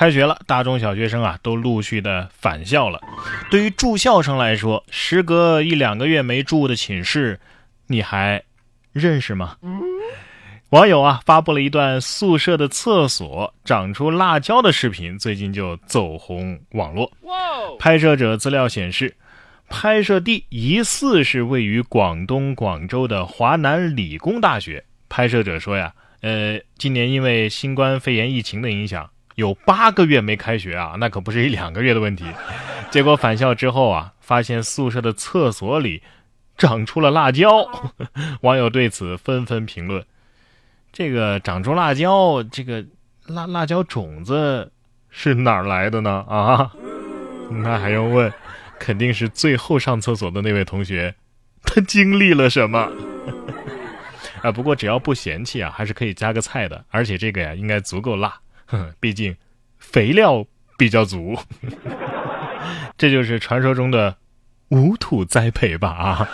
开学了，大中小学生啊都陆续的返校了。对于住校生来说，时隔一两个月没住的寝室，你还认识吗？网友啊发布了一段宿舍的厕所长出辣椒的视频，最近就走红网络。拍摄者资料显示，拍摄地疑似是位于广东广州的华南理工大学。拍摄者说呀，呃，今年因为新冠肺炎疫情的影响，有八个月没开学啊，那可不是一两个月的问题。结果返校之后啊，发现宿舍的厕所里长出了辣椒，网友对此纷纷评论。这个长出辣椒，这个辣辣椒种子是哪儿来的呢？啊，那还用问？肯定是最后上厕所的那位同学，他经历了什么？啊，不过只要不嫌弃啊，还是可以加个菜的。而且这个呀，应该足够辣，毕竟肥料比较足。这就是传说中的无土栽培吧？啊。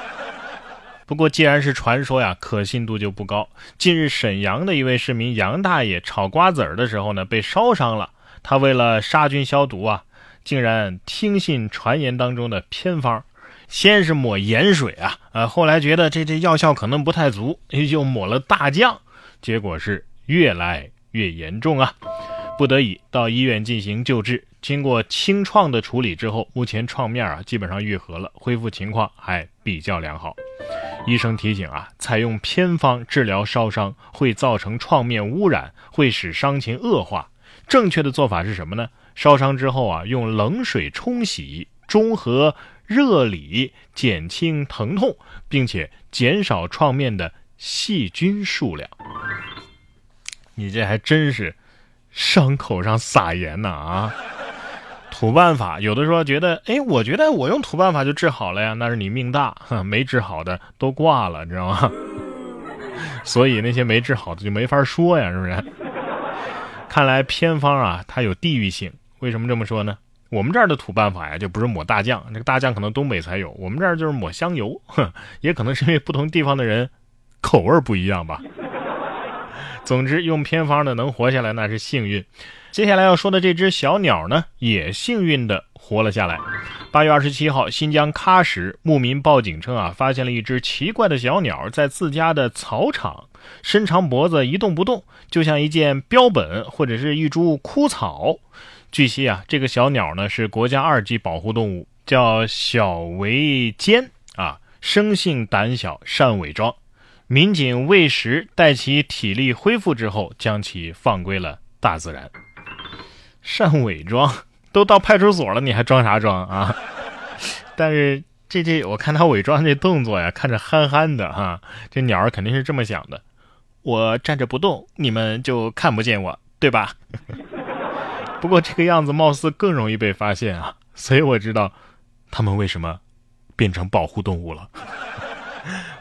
不过，既然是传说呀，可信度就不高。近日，沈阳的一位市民杨大爷炒瓜子儿的时候呢，被烧伤了。他为了杀菌消毒啊，竟然听信传言当中的偏方，先是抹盐水啊，呃，后来觉得这这药效可能不太足，又抹了大酱，结果是越来越严重啊。不得已到医院进行救治，经过清创的处理之后，目前创面啊基本上愈合了，恢复情况还比较良好。医生提醒啊，采用偏方治疗烧伤会造成创面污染，会使伤情恶化。正确的做法是什么呢？烧伤之后啊，用冷水冲洗，中和热里，减轻疼痛，并且减少创面的细菌数量。你这还真是。伤口上撒盐呢啊！土办法，有的说觉得，哎，我觉得我用土办法就治好了呀，那是你命大，没治好的都挂了，你知道吗？所以那些没治好的就没法说呀，是不是？看来偏方啊，它有地域性。为什么这么说呢？我们这儿的土办法呀，就不是抹大酱，这个大酱可能东北才有，我们这儿就是抹香油，哼，也可能是因为不同地方的人口味不一样吧。总之，用偏方的能活下来那是幸运。接下来要说的这只小鸟呢，也幸运的活了下来。八月二十七号，新疆喀什牧民报警称啊，发现了一只奇怪的小鸟在自家的草场，伸长脖子一动不动，就像一件标本或者是一株枯草。据悉啊，这个小鸟呢是国家二级保护动物，叫小维坚啊，生性胆小，善伪装。民警喂食，待其体力恢复之后，将其放归了大自然。善伪装，都到派出所了，你还装啥装啊？但是这这，我看他伪装这动作呀，看着憨憨的哈。这鸟儿肯定是这么想的：我站着不动，你们就看不见我，对吧？不过这个样子貌似更容易被发现啊，所以我知道他们为什么变成保护动物了。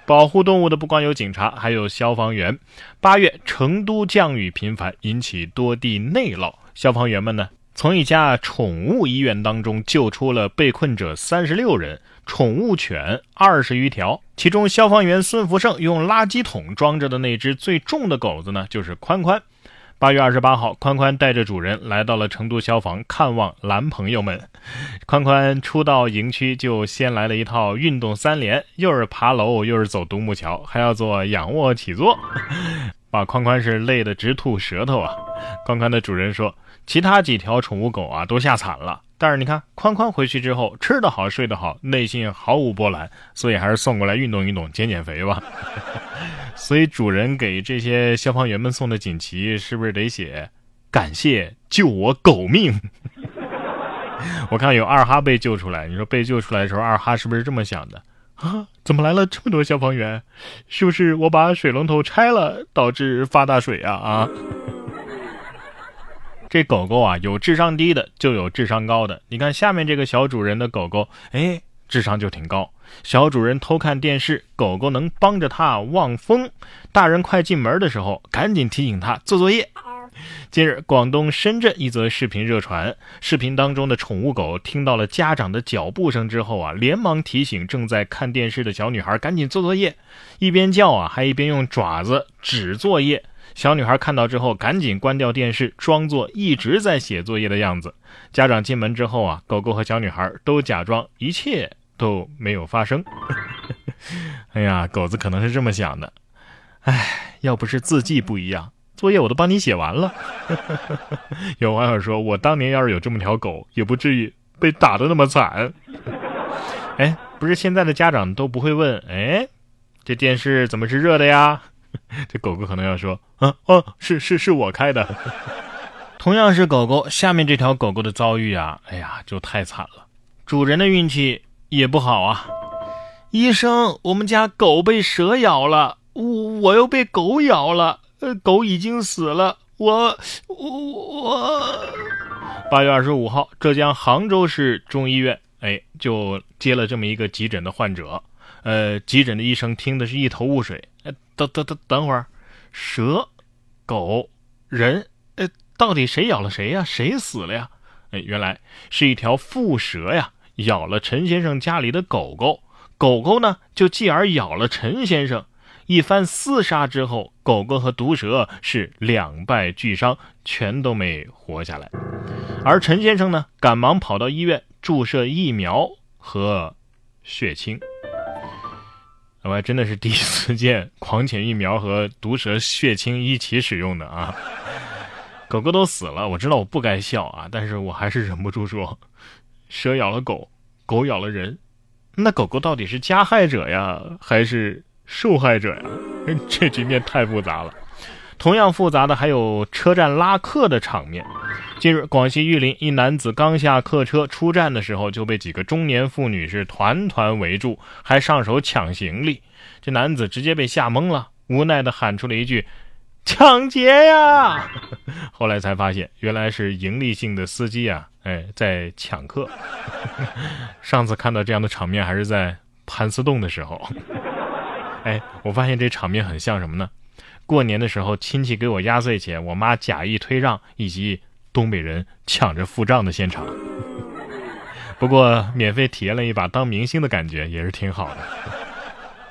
保护动物的不光有警察，还有消防员。八月，成都降雨频繁，引起多地内涝。消防员们呢，从一家宠物医院当中救出了被困者三十六人，宠物犬二十余条。其中，消防员孙福胜用垃圾桶装着的那只最重的狗子呢，就是宽宽。八月二十八号，宽宽带着主人来到了成都消防看望蓝朋友们。宽宽初到营区就先来了一套运动三连，又是爬楼，又是走独木桥，还要做仰卧起坐，把宽宽是累得直吐舌头啊！宽宽的主人说，其他几条宠物狗啊都吓惨了。但是你看，宽宽回去之后吃得好，睡得好，内心毫无波澜，所以还是送过来运动运动，减减肥吧。所以主人给这些消防员们送的锦旗是不是得写“感谢救我狗命”？我看有二哈被救出来，你说被救出来的时候，二哈是不是这么想的啊？怎么来了这么多消防员？是不是我把水龙头拆了导致发大水啊？啊？这狗狗啊，有智商低的，就有智商高的。你看下面这个小主人的狗狗，哎，智商就挺高。小主人偷看电视，狗狗能帮着它望风。大人快进门的时候，赶紧提醒他做作业。近日，广东深圳一则视频热传，视频当中的宠物狗听到了家长的脚步声之后啊，连忙提醒正在看电视的小女孩赶紧做作业，一边叫啊，还一边用爪子指作业。小女孩看到之后，赶紧关掉电视，装作一直在写作业的样子。家长进门之后啊，狗狗和小女孩都假装一切都没有发生。哎呀，狗子可能是这么想的。哎，要不是字迹不一样，作业我都帮你写完了。有网友说，我当年要是有这么条狗，也不至于被打的那么惨。哎，不是现在的家长都不会问，哎，这电视怎么是热的呀？这狗狗可能要说：“啊哦，是是是我开的。”同样是狗狗，下面这条狗狗的遭遇啊，哎呀，就太惨了。主人的运气也不好啊。医生，我们家狗被蛇咬了，我我又被狗咬了，呃狗已经死了。我我我。八月二十五号，浙江杭州市中医院，哎，就接了这么一个急诊的患者。呃，急诊的医生听的是一头雾水。等等等等会儿，蛇、狗、人，呃，到底谁咬了谁呀？谁死了呀？哎，原来是一条蝮蛇呀，咬了陈先生家里的狗狗，狗狗呢就继而咬了陈先生。一番厮杀之后，狗狗和毒蛇是两败俱伤，全都没活下来。而陈先生呢，赶忙跑到医院注射疫苗和血清。我还真的是第一次见 狂犬疫苗和毒蛇血清一起使用的啊！狗狗都死了，我知道我不该笑啊，但是我还是忍不住说：蛇咬了狗，狗咬了人，那狗狗到底是加害者呀，还是受害者呀？这局面太复杂了。同样复杂的还有车站拉客的场面。近日，广西玉林一男子刚下客车出站的时候，就被几个中年妇女是团团围住，还上手抢行李。这男子直接被吓懵了，无奈地喊出了一句：“抢劫呀！” 后来才发现，原来是盈利性的司机啊，哎，在抢客。上次看到这样的场面还是在盘丝洞的时候。哎，我发现这场面很像什么呢？过年的时候，亲戚给我压岁钱，我妈假意推让，以及东北人抢着付账的现场。不过，免费体验了一把当明星的感觉，也是挺好的。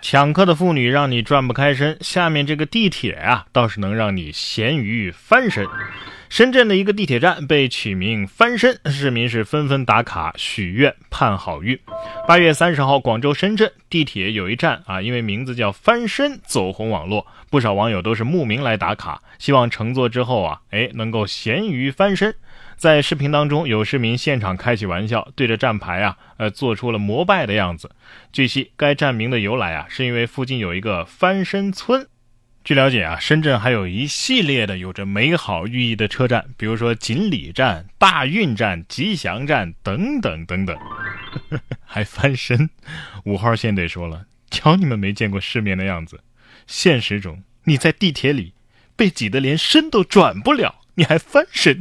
抢客的妇女让你转不开身，下面这个地铁啊，倒是能让你咸鱼翻身。深圳的一个地铁站被取名“翻身”，市民是纷纷打卡许愿盼好运。八月三十号，广州、深圳地铁有一站啊，因为名字叫“翻身”走红网络，不少网友都是慕名来打卡，希望乘坐之后啊，哎能够咸鱼翻身。在视频当中，有市民现场开起玩笑，对着站牌啊，呃，做出了膜拜的样子。据悉，该站名的由来啊，是因为附近有一个翻身村。据了解啊，深圳还有一系列的有着美好寓意的车站，比如说锦里站、大运站、吉祥站等等等等，还翻身。五号线得说了，瞧你们没见过世面的样子。现实中，你在地铁里被挤得连身都转不了，你还翻身。